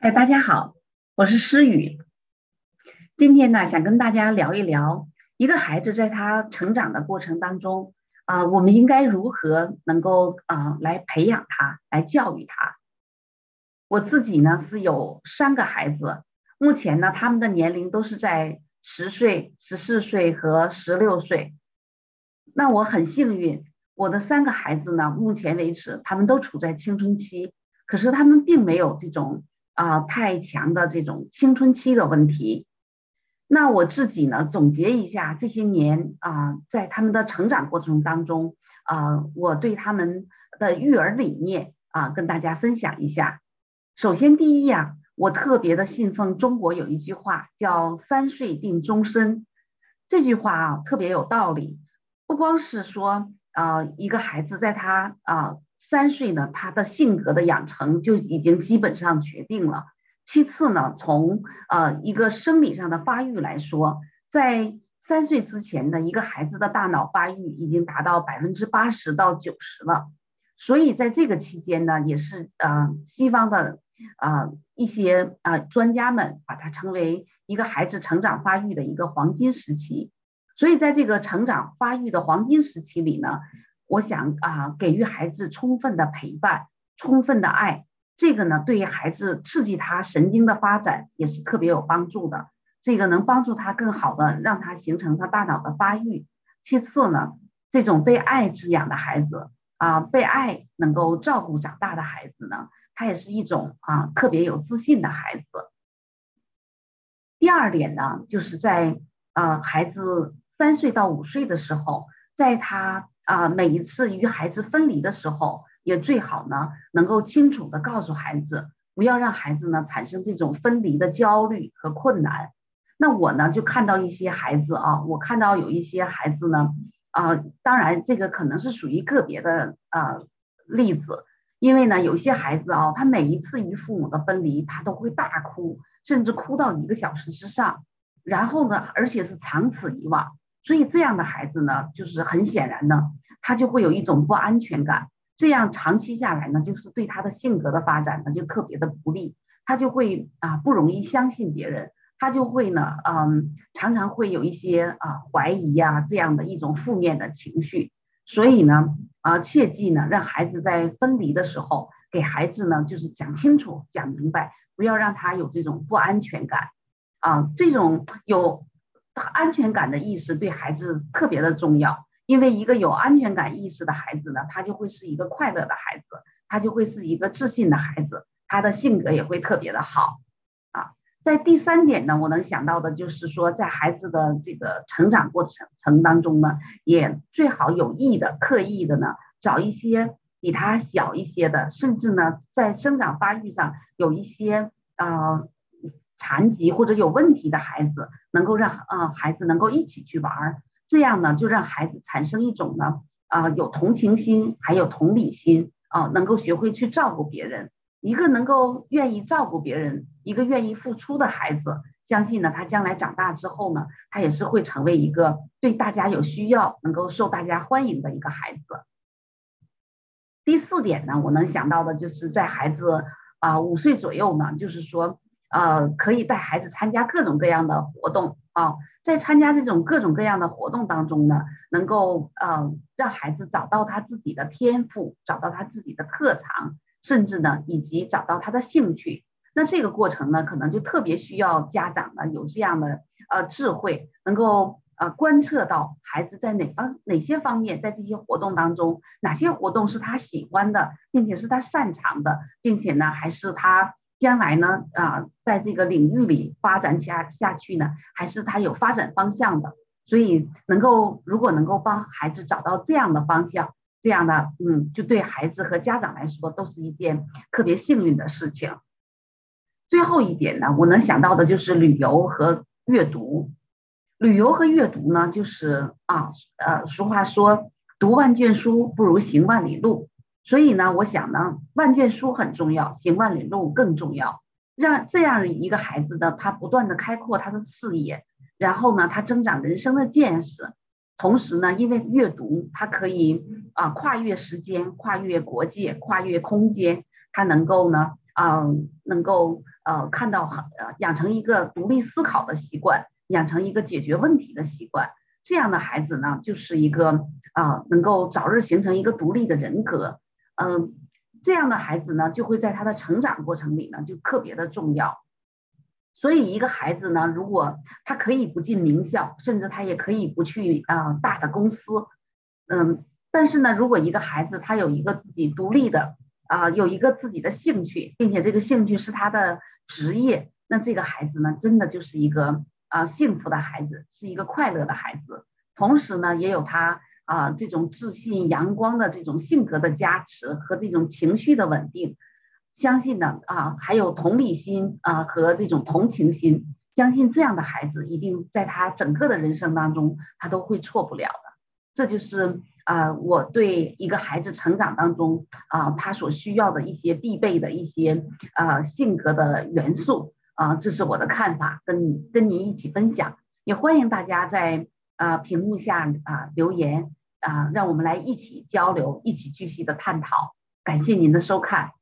哎，大家好，我是诗雨。今天呢，想跟大家聊一聊一个孩子在他成长的过程当中啊，我们应该如何能够啊来培养他，来教育他。我自己呢是有三个孩子，目前呢他们的年龄都是在十岁、十四岁和十六岁。那我很幸运，我的三个孩子呢，目前为止他们都处在青春期，可是他们并没有这种。啊，太强的这种青春期的问题，那我自己呢总结一下这些年啊，在他们的成长过程当中啊，我对他们的育儿理念啊，跟大家分享一下。首先，第一呀，我特别的信奉中国有一句话叫“三岁定终身”，这句话啊特别有道理。不光是说啊，一个孩子在他啊。三岁呢，他的性格的养成就已经基本上决定了。其次呢，从呃一个生理上的发育来说，在三岁之前的一个孩子的大脑发育已经达到百分之八十到九十了。所以在这个期间呢，也是呃西方的呃一些啊专家们把它称为一个孩子成长发育的一个黄金时期。所以在这个成长发育的黄金时期里呢。我想啊，给予孩子充分的陪伴，充分的爱，这个呢，对于孩子刺激他神经的发展也是特别有帮助的。这个能帮助他更好的让他形成他大脑的发育。其次呢，这种被爱滋养的孩子啊，被爱能够照顾长大的孩子呢，他也是一种啊特别有自信的孩子。第二点呢，就是在呃孩子三岁到五岁的时候，在他。啊，每一次与孩子分离的时候，也最好呢，能够清楚的告诉孩子，不要让孩子呢产生这种分离的焦虑和困难。那我呢，就看到一些孩子啊，我看到有一些孩子呢，啊，当然这个可能是属于个别的啊例子，因为呢，有些孩子啊，他每一次与父母的分离，他都会大哭，甚至哭到一个小时之上，然后呢，而且是长此以往。所以这样的孩子呢，就是很显然呢，他就会有一种不安全感。这样长期下来呢，就是对他的性格的发展呢，就特别的不利。他就会啊，不容易相信别人，他就会呢，嗯，常常会有一些啊怀疑呀这样的一种负面的情绪。所以呢，啊，切记呢，让孩子在分离的时候，给孩子呢就是讲清楚、讲明白，不要让他有这种不安全感。啊，这种有。安全感的意识对孩子特别的重要，因为一个有安全感意识的孩子呢，他就会是一个快乐的孩子，他就会是一个自信的孩子，他的性格也会特别的好啊。在第三点呢，我能想到的就是说，在孩子的这个成长过程程当中呢，也最好有意的、刻意的呢，找一些比他小一些的，甚至呢，在生长发育上有一些呃。残疾或者有问题的孩子，能够让啊孩子能够一起去玩儿，这样呢就让孩子产生一种呢啊有同情心，还有同理心啊，能够学会去照顾别人。一个能够愿意照顾别人，一个愿意付出的孩子，相信呢他将来长大之后呢，他也是会成为一个对大家有需要、能够受大家欢迎的一个孩子。第四点呢，我能想到的就是在孩子啊五岁左右呢，就是说。呃，可以带孩子参加各种各样的活动啊，在参加这种各种各样的活动当中呢，能够呃让孩子找到他自己的天赋，找到他自己的特长，甚至呢，以及找到他的兴趣。那这个过程呢，可能就特别需要家长呢有这样的呃智慧，能够呃观测到孩子在哪方哪些方面，在这些活动当中，哪些活动是他喜欢的，并且是他擅长的，并且呢，还是他。将来呢，啊，在这个领域里发展下下去呢，还是他有发展方向的。所以能够，如果能够帮孩子找到这样的方向，这样的，嗯，就对孩子和家长来说都是一件特别幸运的事情。最后一点呢，我能想到的就是旅游和阅读。旅游和阅读呢，就是啊，呃，俗话说，读万卷书不如行万里路。所以呢，我想呢，万卷书很重要，行万里路更重要。让这样一个孩子呢，他不断的开阔他的视野，然后呢，他增长人生的见识。同时呢，因为阅读，他可以啊跨越时间，跨越国界，跨越空间，他能够呢，啊能够呃看到呃养成一个独立思考的习惯，养成一个解决问题的习惯，这样的孩子呢，就是一个啊能够早日形成一个独立的人格，嗯，这样的孩子呢，就会在他的成长过程里呢就特别的重要。所以一个孩子呢，如果他可以不进名校，甚至他也可以不去啊大的公司，嗯，但是呢，如果一个孩子他有一个自己独立的啊，有一个自己的兴趣，并且这个兴趣是他的职业，那这个孩子呢，真的就是一个啊幸福的孩子，是一个快乐的孩子，同时呢，也有他啊这种自信、阳光的这种性格的加持和这种情绪的稳定。相信呢啊，还有同理心啊和这种同情心，相信这样的孩子一定在他整个的人生当中，他都会错不了的。这就是啊，我对一个孩子成长当中啊，他所需要的一些必备的一些啊性格的元素啊，这是我的看法，跟跟您一起分享。也欢迎大家在啊屏幕下啊留言啊，让我们来一起交流，一起继续的探讨。感谢您的收看。